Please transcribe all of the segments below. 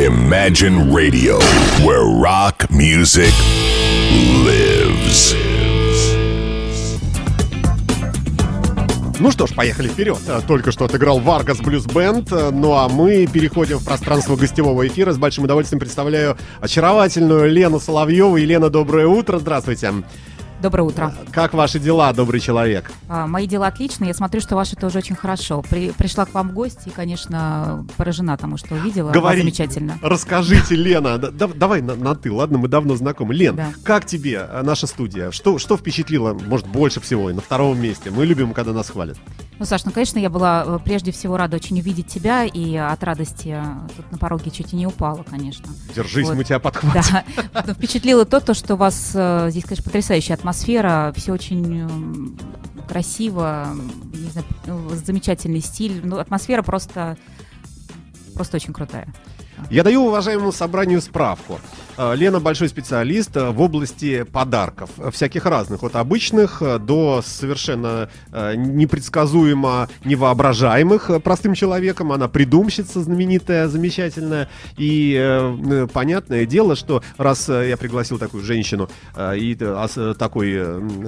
Imagine Radio, where rock music lives. Ну что ж, поехали вперед. Э, Только что отыграл Варгас Блюз Бенд. э, Ну а мы переходим в пространство гостевого эфира. С большим удовольствием представляю очаровательную Лену Соловьеву. Елена, доброе утро. Здравствуйте. Доброе утро. Как ваши дела, добрый человек? А, Мои дела отличные. Я смотрю, что ваши тоже очень хорошо. При- пришла к вам в гости и, конечно, поражена тому, что увидела. Говори. замечательно. Расскажите, Лена. Да- да- давай на, на ты, ладно, мы давно знакомы. Лен, Да. как тебе э, наша студия? Что, что впечатлило, может, больше всего и на втором месте? Мы любим, когда нас хвалят. Ну, Саш, ну, конечно, я была э, прежде всего рада очень увидеть тебя, и от радости э, тут на пороге чуть и не упала, конечно. Держись, Вот. мы тебя подхватим. Да, впечатлило то, то, что у вас э, здесь, конечно, потрясающая атмосфера, все очень м, красиво, не знаю, ну, замечательный стиль. Ну, атмосфера просто, просто очень крутая. Я даю уважаемому собранию справку. Э, Лена большой специалист э, в области подарков, э, всяких разных, от обычных до совершенно непредсказуемо невоображаемых простым человеком. Она придумщица знаменитая, замечательная. И понятное дело, что раз я пригласил такую женщину и такой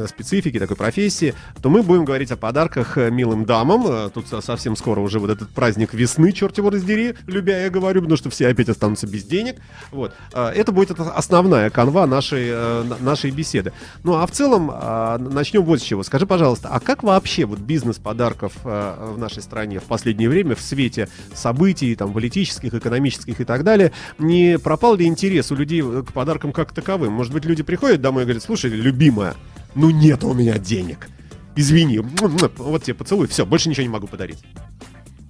специфики, такой профессии, то мы будем говорить о подарках милым дамам. Тут со- совсем скоро уже вот этот праздник весны, черт его раздери, любя я говорю, потому что все опять останутся без денег. Вот. Э, Это будет основная канва нашей, э, на- нашей беседы. Ну а в целом э, начнем вот с чего. Скажи, пожалуйста, а как вообще вот бизнес подарков э, в нашей стране в последнее время в свете событий там политических, экономических и так далее, не пропал ли интерес у людей э, к подаркам как таковым? Может быть, люди приходят домой и говорят, слушай, любимая, ну нет у меня денег. Извини, вот тебе поцелуй, все, больше ничего не могу подарить.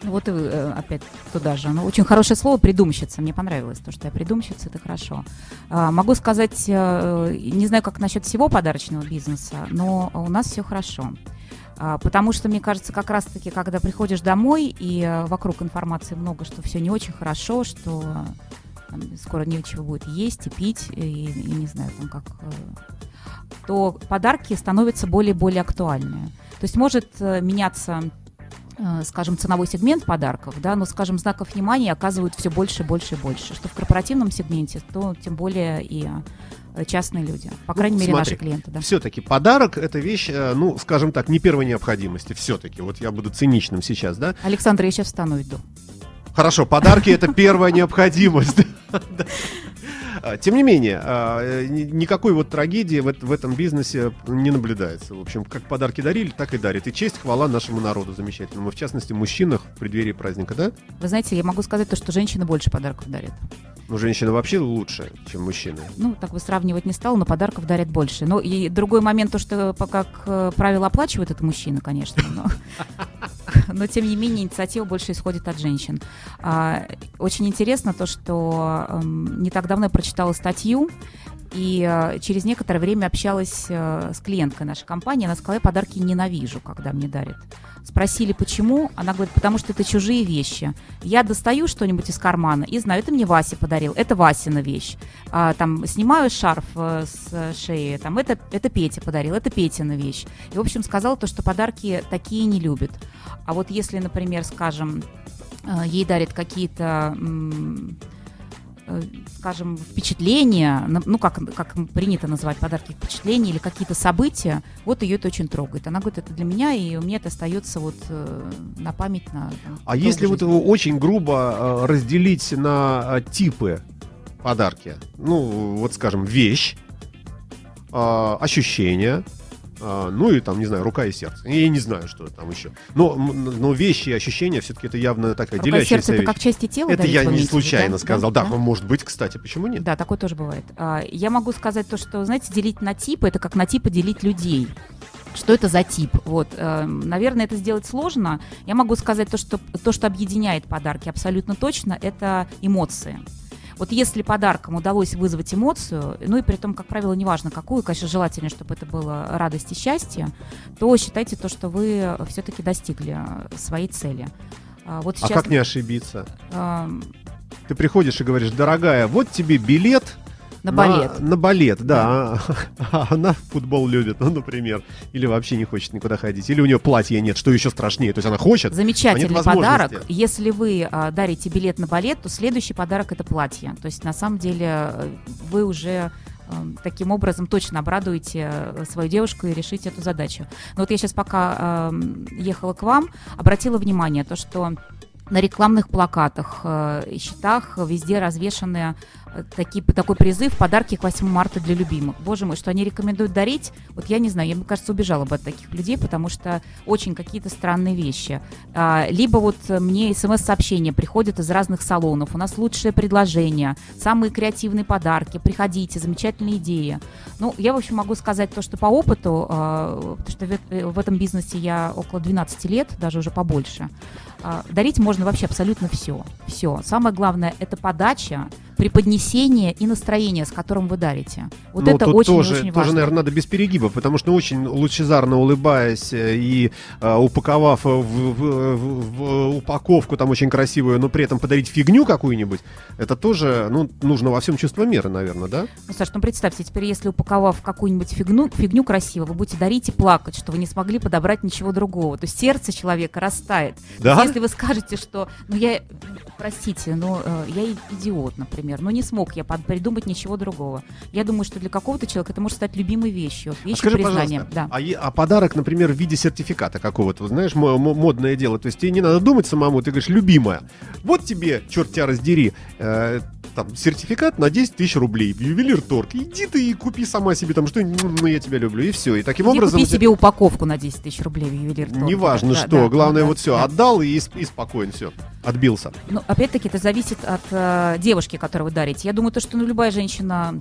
Ну вот и э, опять туда же. Ну, очень хорошее слово «придумщица». Мне понравилось то, что я придумщица, это хорошо. А, могу сказать, э, не знаю, как насчет всего подарочного бизнеса, но у нас все хорошо. А, потому что, мне кажется, как раз-таки, когда приходишь домой, и э, вокруг информации много, что все не очень хорошо, что там, скоро нечего будет есть и пить, и, и не знаю, там как... то подарки становятся более и более актуальны. То есть может меняться скажем, ценовой сегмент подарков, да, но, скажем, знаков внимания оказывают все больше, больше и больше. Что в корпоративном сегменте, то тем более и э, частные люди. По крайней мере, Ну, смотри, наши клиенты, да. Все-таки подарок это вещь, э, ну, скажем так, не первой необходимости. Все-таки, вот я буду циничным сейчас, да? Александр, я сейчас встану иду. Хорошо, подарки это первая необходимость. А, Тем не менее, а, ни- никакой вот трагедии в эт- в этом бизнесе не наблюдается. В общем, как подарки дарили, так и дарят. И честь, хвала нашему народу замечательному. В частности, мужчинах в преддверии праздника, да? Вы знаете, я могу сказать то, что женщины больше подарков дарят. Ну, женщины вообще лучше, чем мужчины. Ну, так бы сравнивать не стала, но подарков дарят больше. Ну, и другой момент, то, что, как правило, оплачивает это мужчина, конечно, но, но тем не менее инициатива больше исходит от женщин. А, очень интересно то, что эм, не так давно я прочитала статью, и э, через некоторое время общалась э, с клиенткой нашей компании. Она сказала, я подарки ненавижу, когда мне дарят. Спросили, почему? Она говорит, потому что это чужие вещи. Я достаю что-нибудь из кармана и знаю, это мне Вася подарил, это Васина вещь. А, там снимаю шарф э, с шеи, там это, это Петя подарил, это Петина вещь. И, в общем, сказала то, что подарки такие не любят. А вот если, например, скажем, ей дарят какие-то скажем, впечатления, ну, как, как принято называть подарки впечатления или какие-то события, вот ее это очень трогает. Она говорит, это для меня, и у меня это остается вот э, на память на там, А если вот жизнь. его очень грубо э, разделить на э, типы подарки, ну, вот скажем, вещь, э, ощущение, э, ну и там, не знаю, рука и сердце. Я не знаю, что там еще. Но, но вещи и ощущения все-таки это явно такая Рука делящаяся сердце это вещь. как части тела? Это я не случайно да? сказал. Да, Да? может быть, кстати, почему нет? Да, такое тоже бывает. А, Я могу сказать то, что, знаете, делить на типы, это как на типы делить людей. Что это за тип? Вот, э, наверное, это сделать сложно. Я могу сказать то, что то, что объединяет подарки абсолютно точно, это эмоции. Вот если подарком удалось вызвать эмоцию, ну и при том, как правило, неважно какую, конечно, желательно, чтобы это было радость и счастье, то считайте то, что вы все-таки достигли своей цели. А Вот А сейчас, как не ошибиться? Ты приходишь и говоришь, дорогая, вот тебе билет На балет. На, на балет, да. А она футбол любит, ну, например. Или вообще не хочет никуда ходить. Или у нее платья нет, что еще страшнее. То есть она хочет, Замечательный а подарок. Если вы а, дарите билет на балет, то следующий подарок это платье. То есть на самом деле э, вы уже э, таким образом точно обрадуете э, свою девушку и решите эту задачу. Но вот я сейчас пока э, ехала к вам, обратила внимание то, что на рекламных плакатах э, счетах везде развешаны такие, такой призыв «Подарки к 8 марта для любимых». Боже мой, что они рекомендуют дарить, вот я не знаю, я, мне кажется, убежала бы от таких людей, потому что очень какие-то странные вещи. А, либо вот мне смс-сообщения приходят из разных салонов, у нас лучшее предложение, самые креативные подарки, приходите, замечательные идеи. Ну, я, в общем, могу сказать то, что по опыту, э, потому что в, э, в этом бизнесе я около 12 лет, даже уже побольше, а, дарить можно вообще абсолютно все. Все. Самое главное это подача, преподнесение и настроение, с которым вы дарите. Вот Ну, это тут очень тоже, очень тоже, важно. наверное, надо без перегибов, потому что очень лучезарно улыбаясь э, и э, упаковав в, в- в- в упаковку там очень красивую, но при этом подарить фигню какую-нибудь, это тоже, ну, нужно во всем чувство меры, наверное, да? Ну, Саш, ну представьте, теперь если упаковав какую-нибудь фигню, фигню красиво, вы будете дарить и плакать, что вы не смогли подобрать ничего другого. То есть сердце человека растает. Да? если вы скажете, что, ну я, простите, ну э, я идиот, например, но не смог я придумать ничего другого. Я думаю, что для какого-то человека это может стать любимой вещью, А вещью скажи, признания. пожалуйста, Да. а, а подарок, например, в виде сертификата какого-то, знаешь, мо- мо- модное дело, то есть тебе не надо думать самому, ты говоришь, любимая, вот тебе, черт тебя раздери, э, там, сертификат на 10 тысяч рублей ювелир торг, иди ты и купи сама себе там что ну, я тебя люблю, и все, и таким Иди образом... купи себе упаковку на 10 тысяч рублей в ювелир торге. Неважно Да, что, да, главное да, вот все, да. отдал и, и спокоен, все, отбился. Ну, опять-таки, это зависит от э, девушки, которую вы дарите. Я думаю, то, что ну, любая женщина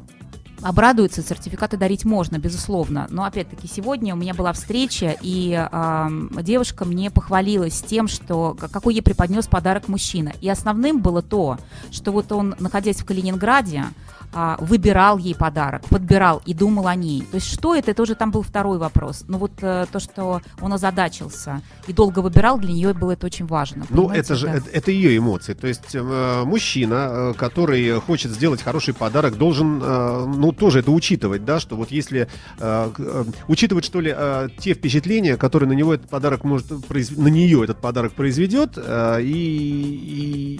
обрадуется, сертификаты дарить можно, безусловно. Но, опять-таки, сегодня у меня была встреча, и ам, девушка мне похвалилась тем, что какой ей преподнес подарок мужчина. И основным было то, что вот он, находясь в Калининграде, а, выбирал ей подарок, подбирал и думал о ней. То есть что это, это уже там был второй вопрос. Но вот э, то, что он озадачился и долго выбирал, для нее было это очень важно. Ну, это же да. это, это ее эмоции. То есть э, мужчина, э, который хочет сделать хороший подарок, должен, э, ну, тоже это учитывать, да, что вот если э, э, учитывать, что ли, э, те впечатления, которые на него этот подарок может произв... на нее этот подарок произведет, э, и, и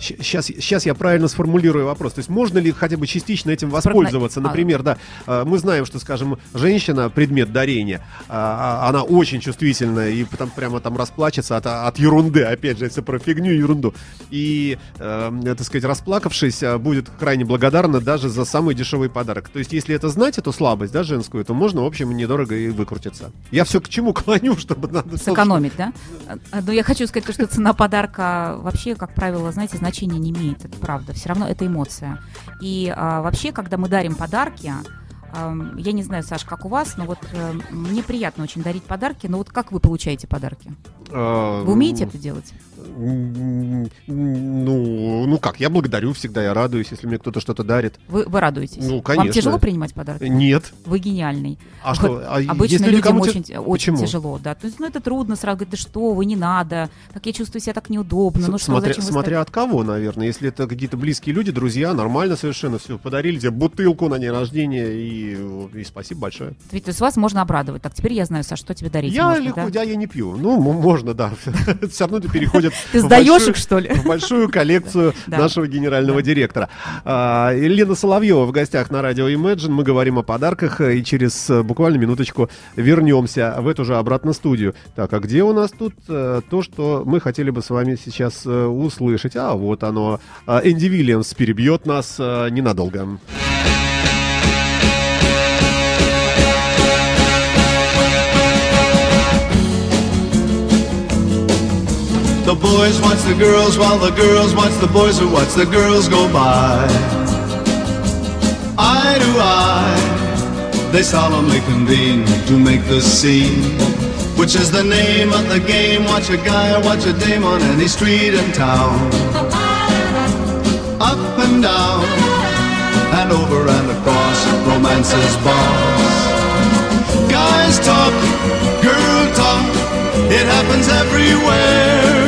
Сейчас, сейчас я правильно сформулирую вопрос. То есть можно ли хотя бы частично этим воспользоваться? а. Например, да, э, мы знаем, что, скажем, женщина, предмет дарения, а, а, она очень чувствительна и там прямо там расплачется от, от ерунды, опять же, если про фигню и ерунду. И, э, так сказать, расплакавшись, э, будет крайне благодарна даже за самый дешевый подарок. То есть, если это знать, эту слабость, да, женскую, то можно, в общем, недорого и выкрутиться. Я все к чему клоню, чтобы надо... сэкономить, да? А, Но я хочу сказать, то, что цена подарка вообще, как правило, знаете, значения не имеет, это правда. Все равно это эмоция. И а, вообще, когда мы дарим подарки, ам, я не знаю, Саш, как у вас, но вот э, мне приятно очень дарить подарки, но вот как вы получаете подарки? Э, Вы умеете это делать? Ну, ну как, я благодарю всегда, я радуюсь, если мне кто-то что-то дарит. Вы, вы радуетесь? Ну, Вам конечно. тяжело принимать подарки? Нет. Вы гениальный. А Вот что? а Обычно людям очень, очень Почему? тяжело, да. То есть, ну, это трудно сразу говорить, да что вы, не надо, так я чувствую себя так неудобно, ну С- что, смотря, смотря от кого, наверное. Если это какие-то близкие люди, друзья, нормально совершенно все. Подарили тебе бутылку на день рождения и, и спасибо большое. ставите? То есть вас можно обрадовать. Так, теперь я знаю, Саш, что тебе дарить я можно, легко, да? я, я не пью. Ну, м- можно, да. Все равно это переходит Ты сдаешь их, что ли? в большую коллекцию нашего генерального директора. А, Елена Соловьева в гостях на радио Imagine. Мы говорим о подарках и через э, буквально минуточку вернемся в эту же обратно студию. Так, а где у нас тут э, то, что мы хотели бы с вами сейчас э, услышать? А, вот оно. Энди Вильямс перебьет нас ненадолго. The boys watch the girls while the girls watch the boys who watch the girls go by. Eye to eye, they solemnly convene to make the scene. Which is the name of the game? Watch a guy or watch a dame on any street in town. Up and down, and over and across, romance's boss. Guys talk, girl talk, it happens everywhere.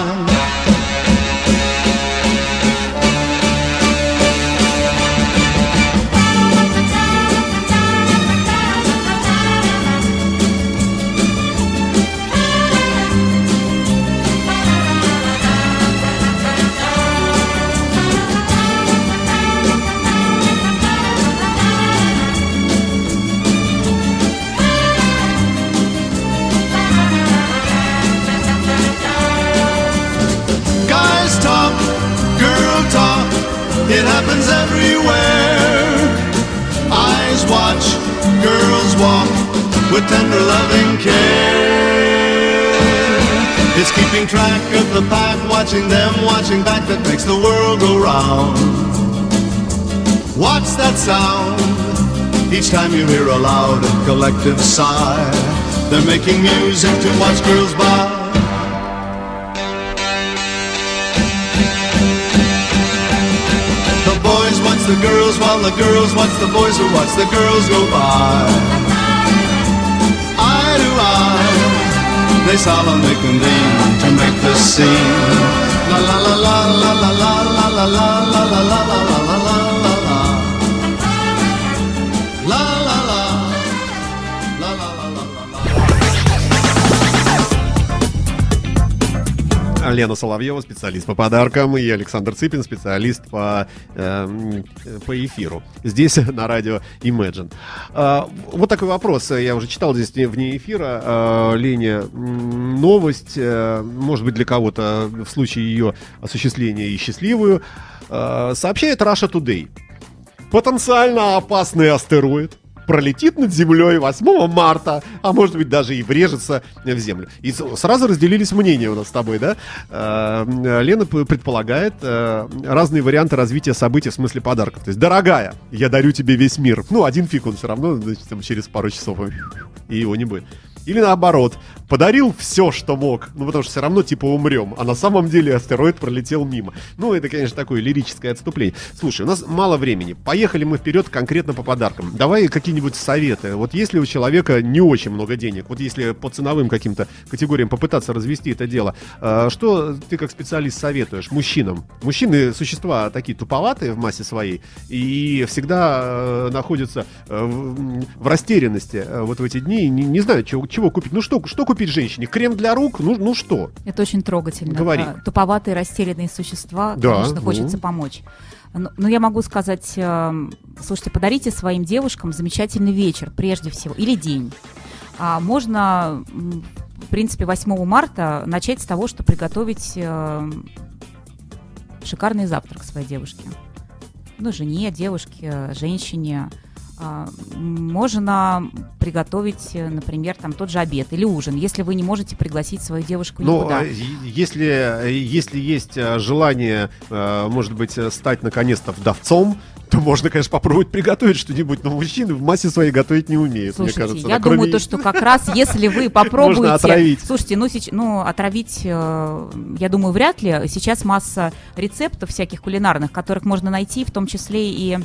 Watching them, watching back that makes the world go round. What's that sound? Each time you hear a loud and collective sigh, they're making music to watch girls by. The boys watch the girls while the girls watch the boys who watch the girls go by. Eye to eye, they solemnly convene to make the scene. La la la la la la la la la la la la la la Лена Соловьева, специалист по подаркам, и Александр Цыпин, специалист по, эм, по эфиру. Здесь на радио Imagine. А, вот такой вопрос. Я уже читал здесь вне эфира. А, Лене, новость, э, может быть, для кого-то в случае ее осуществления и счастливую. А, сообщает Russia Today. Потенциально опасный астероид пролетит над Землей 8 марта, а может быть даже и врежется в Землю. И сразу разделились мнения у нас с тобой, да? Э, Лена п- предполагает э, разные варианты развития событий в смысле подарков. То есть, дорогая, я дарю тебе весь мир. Ну, один фиг он все равно, значит, там, через пару часов и его не будет. Или наоборот, подарил все, что мог, ну потому что все равно типа умрем, а на самом деле астероид пролетел мимо. Ну, это, конечно, такое лирическое отступление. Слушай, у нас мало времени. Поехали мы вперед конкретно по подаркам. Давай какие-нибудь советы. Вот если у человека не очень много денег, вот если по ценовым каким-то категориям попытаться развести это дело, э, что ты как специалист советуешь мужчинам? Мужчины существа такие туповатые в массе своей и всегда э, находятся э, в, растерянности вот в эти дни не, не знаю, чего, чего купить. Ну что, что купить женщине? Крем для рук? Ну, ну что? Это очень трогательно. Говори. А, Туповатые, растерянные существа, Да, конечно, ну. хочется помочь. Но, но я могу сказать, эм, слушайте, подарите своим девушкам замечательный вечер, прежде всего, или день. А можно, в принципе, 8 марта начать с того, что приготовить эм, шикарный завтрак своей девушке. Ну, жене, девушке, женщине. А, Можно приготовить, э, например, там тот же обед или ужин, если вы не можете пригласить свою девушку Ну, никуда. а, если, э, если есть э, желание, может быть, стать наконец-то вдовцом, то можно, конечно, попробовать приготовить что-нибудь, но мужчины в массе своей готовить не умеют, Слушайте, мне кажется. я да, думаю, то, что как раз если вы попробуете... Можно отравить. Слушайте, ну, сеч- ну отравить, э, я думаю, вряд ли. Сейчас масса рецептов всяких кулинарных, которых можно найти, в том числе и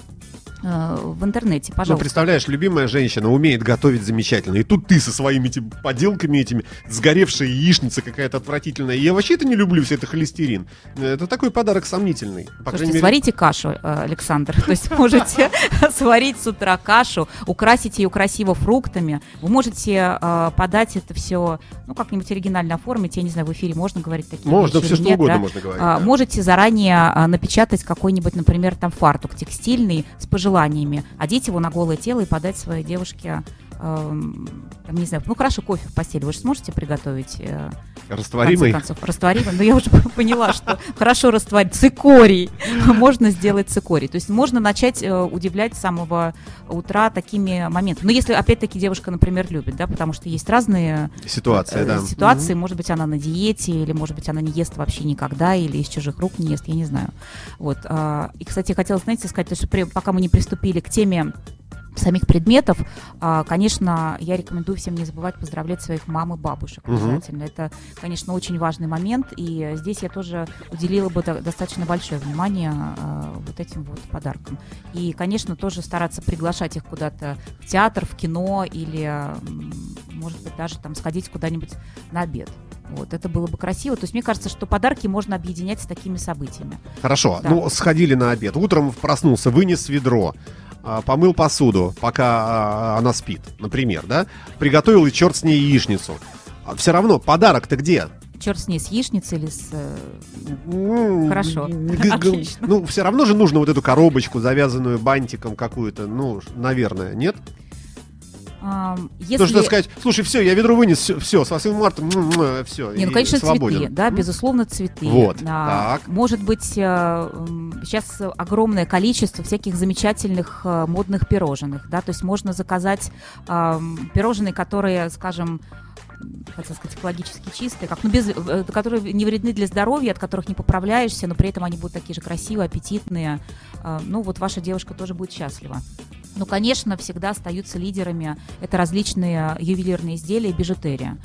в интернете, Ну, пожалуйста. представляешь, любимая женщина умеет готовить замечательно. И тут ты со своими этими поделками этими, сгоревшая яичница какая-то отвратительная. Я вообще это не люблю, все это холестерин. Это такой подарок сомнительный. По Слушайте, мере, сварите кашу, э, Александр. То есть можете сварить с утра кашу, украсить ее красиво фруктами. Вы можете э, подать это все, ну, как-нибудь оригинально оформить. Я не знаю, в эфире можно говорить такие можно все что угодно можно говорить. А. Можете заранее а, напечатать какой-нибудь, например, там фартук текстильный с пожеланиями, одеть его на голое тело и подать своей девушке, там, не знаю, ну хорошо, кофе в постели вы же сможете приготовить? э, Растворимый. концов, растворимый. Но я уже поняла, что хорошо растворить цикорий. Можно сделать цикорий. То есть можно начать э, удивлять с самого утра такими моментами. Но если, опять-таки, девушка, например, любит, да, потому что есть разные э, да. ситуации. Может быть, она на диете, или, может быть, она не ест вообще никогда, или из чужих рук не ест, я не знаю. Вот. а, И, кстати, хотела, знаете, сказать, что при- пока мы не приступили к теме самих предметов, а, конечно, я рекомендую всем не забывать поздравлять своих мам и бабушек обязательно. Это, конечно, очень важный момент, и здесь я тоже уделила бы до- достаточно большое внимание а, вот этим вот подаркам. И, конечно, тоже стараться приглашать их куда-то в театр, в кино или, может быть, даже там сходить куда-нибудь на обед. Вот, это было бы красиво. То есть мне кажется, что подарки можно объединять с такими событиями. Хорошо, Да. ну сходили на обед. Утром проснулся, вынес ведро, помыл посуду, пока а, она спит, например, да? Приготовил и черт с ней яичницу. все равно подарок-то где? Черт с ней, с яичницей или с... э, Хорошо. Отлично. Ну, все равно же нужно вот эту коробочку, завязанную бантиком какую-то, ну, наверное, нет? Ам, То, если... что сказать, слушай, все, я ведро вынес, все, с 8 марта, все, Не, ну, конечно, свободен. цветы, да, безусловно, цветы. Вот, А, так. Может быть, э, сейчас огромное количество всяких замечательных э, модных пирожных, да, то есть можно заказать пирожные, которые, скажем, м, хотела сказать, экологически чистые, как, ну, без, э, которые не вредны для здоровья, от которых не поправляешься, но при этом они будут такие же красивые, аппетитные. Ну, вот ваша девушка тоже будет счастлива. Ну, конечно, всегда остаются лидерами. Это различные ювелирные изделия и бижутерия.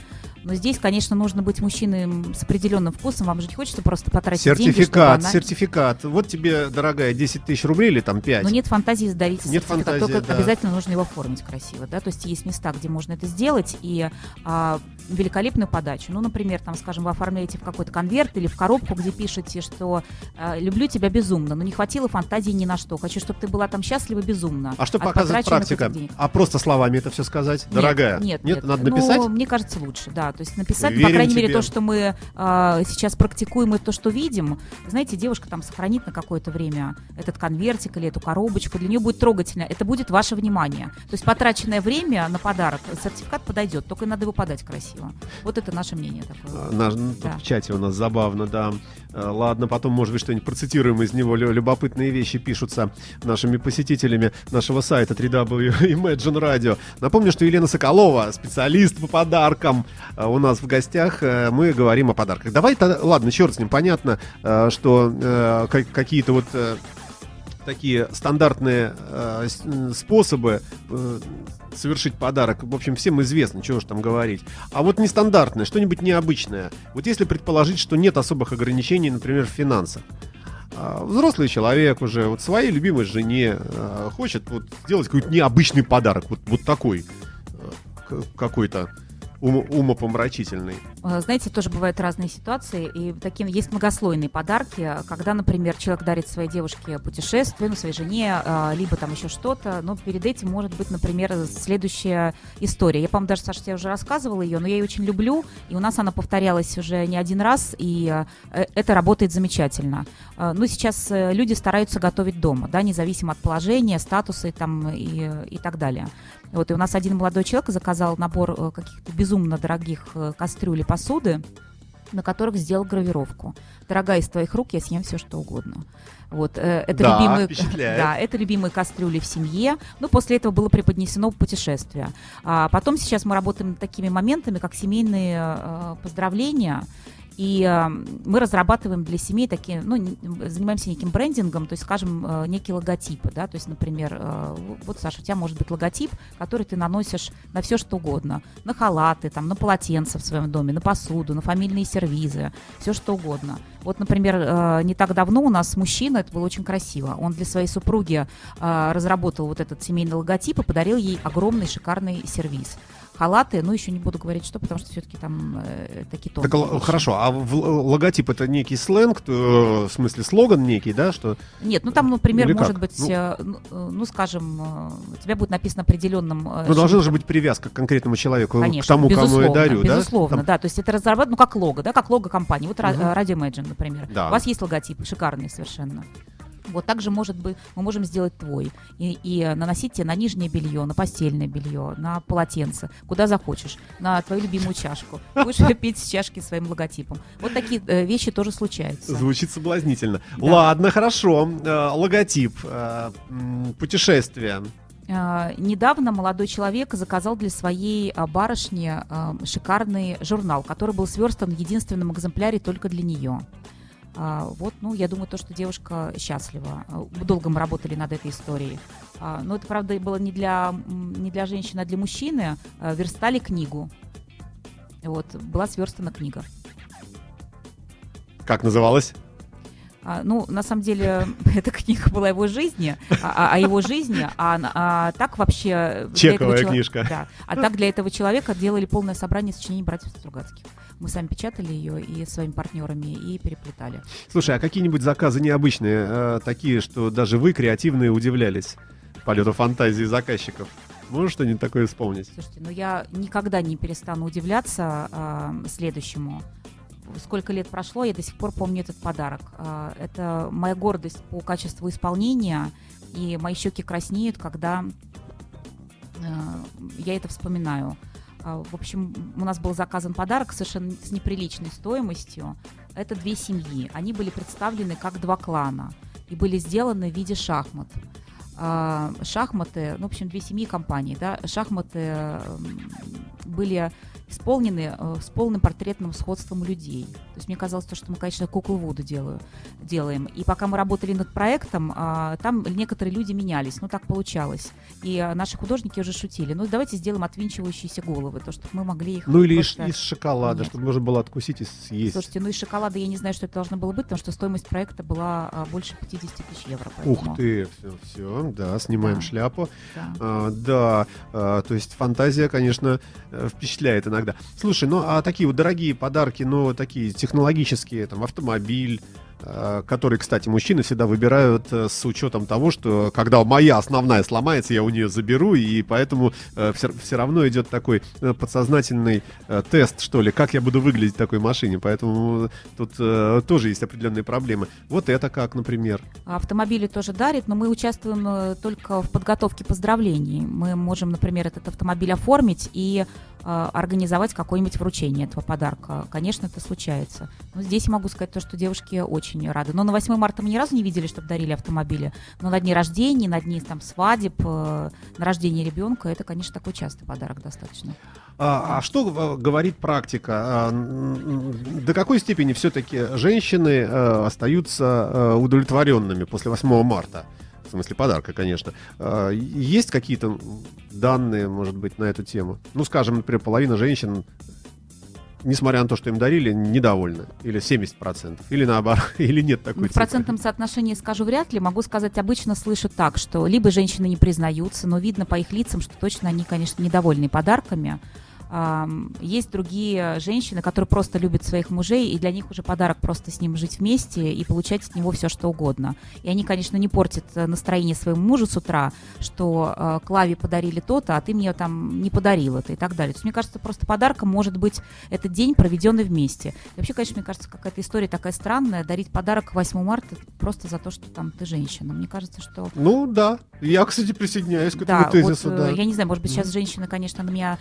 Но здесь, конечно, нужно быть мужчиной с определенным вкусом. Вам же не хочется просто потратить деньги, чтобы Сертификат, она- сертификат. Вот тебе, дорогая, 10 тысяч рублей или там 5. Но нет фантазии сдарить Нет сертификат, фантазии, только да. обязательно нужно его оформить красиво, да, то есть есть места, где можно это сделать, и а, великолепную подачу. Ну, например, там, скажем, вы оформляете в какой-то конверт или в коробку, где пишете, что а, люблю тебя безумно, но не хватило фантазии ни на что, хочу, чтобы ты была там счастлива безумно. А что показывает практика? А просто словами это все сказать? Нет, Дорогая? Нет, нет, надо Ну, написать? мне кажется, лучше, да. То есть написать, Верим по крайней мере, тебе. то, что мы а, сейчас практикуем и то, что видим. Знаете, девушка там сохранит на какое-то время этот конвертик или эту коробочку. Для нее будет трогательно. Это будет ваше внимание. То есть потраченное время на подарок, сертификат подойдет, только надо его подать красиво. Вот это наше мнение такое. Наш- ну, Да. В чате у нас забавно, да. Э, Ладно, потом, может быть, что-нибудь процитируем из него. Лю- Любопытные вещи пишутся нашими посетителями нашего сайта 3W Imagine Radio. Напомню, что Елена Соколова, специалист по подаркам, э, у нас в гостях. Э, Мы говорим о подарках. Давай, ладно, черт с ним. Понятно, что ка- какие-то вот такие стандартные э, способы э, совершить подарок, в общем, всем известно, чего уж там говорить. А вот нестандартное, что-нибудь необычное. Вот если предположить, что нет особых ограничений, например, в финансах. А, Взрослый человек уже вот своей любимой жене э, хочет вот сделать какой-то необычный подарок, вот, вот такой э, какой-то ум- умопомрачительный. Э, Знаете, тоже бывают разные ситуации, и таким есть многослойные подарки, когда, например, человек дарит своей девушке путешествие, ну, своей жене, э, либо там еще что-то, но перед этим может быть, например, следующая история. Я, по-моему, даже, Саша, тебе уже рассказывала ее, но я ее очень люблю, и у нас она повторялась уже не один раз, и э, это работает замечательно. Ну, сейчас люди стараются готовить дома, да, независимо от положения, статуса и, там, и, и так далее. Вот, и у нас один молодой человек заказал набор э, каких-то безумно дорогих э, кастрюль и посуды, на которых сделал гравировку. Дорогая, из твоих рук я съем все, что угодно. Вот, э, это Да, любимые, впечатляет. да, это любимые кастрюли в семье. Ну, после этого было преподнесено путешествие. А потом сейчас мы работаем над такими моментами, как семейные э, поздравления. И мы разрабатываем для семей такие, ну, занимаемся неким брендингом, то есть, скажем, э, некие логотипы, да, то есть, например, э, вот, Саша, у тебя может быть логотип, который ты наносишь на все, что угодно, на халаты, там, на полотенца в своем доме, на посуду, на фамильные сервизы, все что угодно. Вот, например, э, не так давно у нас мужчина, это было очень красиво, он для своей супруги разработал вот этот семейный логотип и подарил ей огромный шикарный сервиз. Халаты, ну еще не буду говорить что, потому что все-таки там э, такие Так, тонкие вещи. хорошо, а в- л- логотип это некий сленг, э, в смысле слоган некий, да, что Нет, ну там, например, Или может как? быть, Ну. э, ну, э, ну, скажем, э, у тебя будет написано определенным... э, ну, должна же быть привязка к конкретному человеку, Конечно, к тому, кому безусловно, я дарю, да? безусловно, Там- да. То есть это разработано, ну, как лого, да, как лого компании. Вот э, Radio Imagine, например. Да. У вас есть логотип, шикарный совершенно. Вот так же, может быть, мы можем сделать твой. И, и э, наносить тебе на нижнее белье, на постельное белье, на полотенце, куда захочешь, на твою любимую чашку. Будешь пить с чашки своим логотипом. Вот такие э, вещи тоже случаются. Звучит соблазнительно. Да. Ладно, хорошо. Э, логотип, э, путешествие. Э, Недавно молодой человек заказал для своей а, барышни а, шикарный журнал, который был сверстан в единственном экземпляре только для нее. А, вот, ну, я думаю, то, что девушка счастлива. А, Долго мы работали над этой историей. А, Но это, правда, было не для, не для женщины, а для мужчины. А, Верстали книгу. Вот, была сверстана книга. Как называлось? А, ну, на самом деле, эта книга была его жизни, а, а- о его жизни, а, а так вообще... Чековая этого чело- книжка. Да. А так для этого человека делали полное собрание сочинений братьев Стругацких. Мы сами печатали ее и своими партнерами, и переплетали. Слушай, а какие-нибудь заказы необычные, э, такие, что даже вы, креативные, удивлялись полету фантазии заказчиков? Можешь что-нибудь такое вспомнить? Слушайте, ну я никогда не перестану удивляться а, следующему. Сколько лет прошло, я до сих пор помню этот подарок. А, это моя гордость по качеству исполнения, и мои щеки краснеют, когда а, я это вспоминаю. А, В общем, у нас был заказан подарок совершенно с неприличной стоимостью. Это две семьи. Они были представлены как два клана и были сделаны в виде шахмат. А, Шахматы, ну, в общем, две семьи компании, да, шахматы были исполнены э, с полным портретным сходством людей. То есть мне казалось, то, что мы, конечно, куклу Вуду делаю, делаем. И пока мы работали над проектом, а, там некоторые люди менялись, ну так получалось. И а, наши художники уже шутили, ну давайте сделаем отвинчивающиеся головы, то, чтобы мы могли их Ну или из, просто- из шоколада, Нет. чтобы можно было откусить и съесть. Слушайте, ну из шоколада я не знаю, что это должно было быть, потому что стоимость проекта была больше 50 тысяч евро. Ух поэтому, ты, все, все, да, снимаем Да. шляпу. да. А, да, а, то есть фантазия, конечно, э, впечатляет иногда. Слушай, ну а такие вот дорогие подарки, ну такие технологические, там автомобиль, который, кстати, мужчины всегда выбирают э, с учетом того, что когда моя основная сломается, я у нее заберу, и поэтому все, равно идет такой э, подсознательный э, тест, что ли, как я буду выглядеть в такой машине. Поэтому тут э, тоже есть определенные проблемы. Вот это как, например. Автомобили тоже дарят, но мы участвуем э, только в подготовке поздравлений. Мы можем, например, этот автомобиль оформить и э, организовать какое-нибудь вручение этого подарка. Конечно, это случается. Но здесь могу сказать то, что девушки очень рады. Но на 8 марта мы ни разу не видели, чтобы дарили автомобили. Но на дни рождения, на дни там свадеб, э, на рождение ребенка, это, конечно, такой частый подарок достаточно. А, а что э, говорит практика? А, До какой степени все-таки женщины э, остаются удовлетворенными после 8 марта? В смысле подарка, конечно. А, Есть какие-то данные, может быть, на эту тему? Ну, скажем, например, половина женщин, несмотря на то, что им дарили, недовольны. Или 70%. Или наоборот. Или нет такой в цифры. процентном соотношении скажу вряд ли. Могу сказать, обычно слышу так, что либо женщины не признаются, но видно по их лицам, что точно они, конечно, недовольны подарками. Есть другие женщины, которые просто любят своих мужей, и для них уже подарок просто с ним жить вместе и получать от него все, что угодно. И они, конечно, не портят э, настроение своему мужу с утра, что э, Клаве подарили то-то, а ты мне там не подарил это и так далее. То есть, мне кажется, просто подарком может быть этот день, проведенный вместе. И вообще, конечно, мне кажется, какая-то история такая странная, дарить подарок 8 марта просто за то, что там ты женщина. Мне кажется, что... Ну, да. Я, кстати, присоединяюсь к этому Да, тезису. вот, да. э, я не знаю, может быть, сейчас Мгм. женщины, конечно, на меня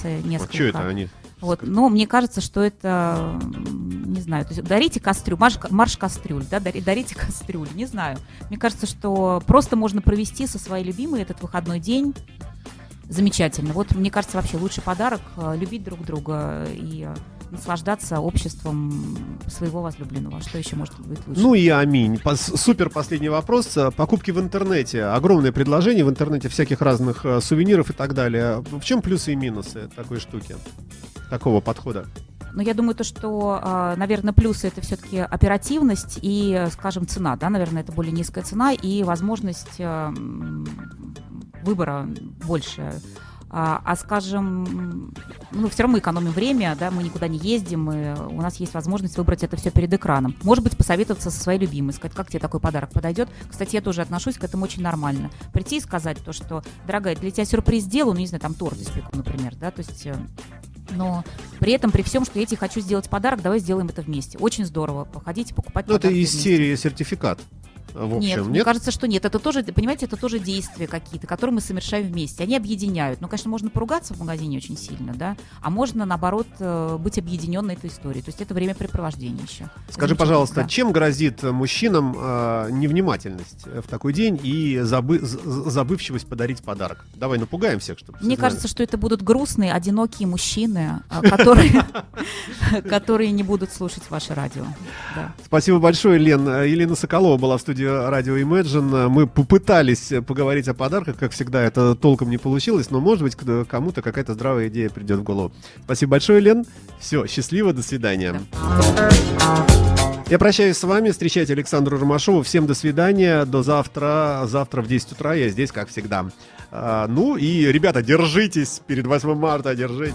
рассердятся несколько. А что это они? Вот, но мне кажется, что это, не знаю, то есть дарите кастрюль, марш, марш кастрюль, да, дари- дарите кастрюль, не знаю. Мне кажется, что просто можно провести со своей любимой этот выходной день замечательно. Вот, мне кажется, вообще лучший подарок э, любить друг друга и э, наслаждаться обществом своего возлюбленного. Что еще может быть лучше? Ну и аминь. Пос- Супер последний вопрос. Покупки в интернете. Огромное предложение в интернете всяких разных э, сувениров и так далее. В чем плюсы и минусы такой штуки? Такого подхода? Но я думаю, то, что, а, наверное, плюсы это все-таки оперативность и, скажем, цена, да, наверное, это более низкая цена и возможность э, м, выбора больше. А, а, скажем, ну, все равно мы экономим время, да, мы никуда не ездим, и у нас есть возможность выбрать это все перед экраном. Может быть, посоветоваться со своей любимой, сказать, как тебе такой подарок подойдет. Кстати, я тоже отношусь к этому очень нормально. Прийти и сказать то, что, дорогая, для тебя сюрприз сделаю, ну, не знаю, там торт испеку, например, да, то есть... э, но при этом, при всем, что я тебе хочу сделать подарок, давай сделаем это вместе. Очень здорово. Походите, покупать Ну, это из вместе. серии сертификат. В общем, нет, нет, мне кажется, что нет. Это тоже, понимаете, это тоже действия какие-то, которые мы совершаем вместе. Они объединяют. Ну, конечно, можно поругаться в магазине очень сильно, да, а можно, наоборот, э, быть объединенной этой историей. То есть это времяпрепровождение еще. Скажи, пожалуйста, да. чем грозит мужчинам э, невнимательность в такой день и забы- забывчивость подарить подарок? Давай напугаем всех, чтобы все Мне знали. кажется, что это будут грустные, одинокие мужчины, а, которые, не будут слушать ваше радио. Спасибо большое, Лен. Э, Елена Соколова была в студии радио Imagine. Мы попытались поговорить о подарках, как всегда, это толком не получилось, но, может быть, кому-то какая-то здравая идея придет в голову. Спасибо большое, Лен. Все, счастливо, до свидания. Я прощаюсь с вами, встречайте Александру Ромашову. Всем до свидания, до завтра. Завтра в 10 утра я здесь, как всегда. А, ну и, ребята, держитесь перед 8 марта, держитесь.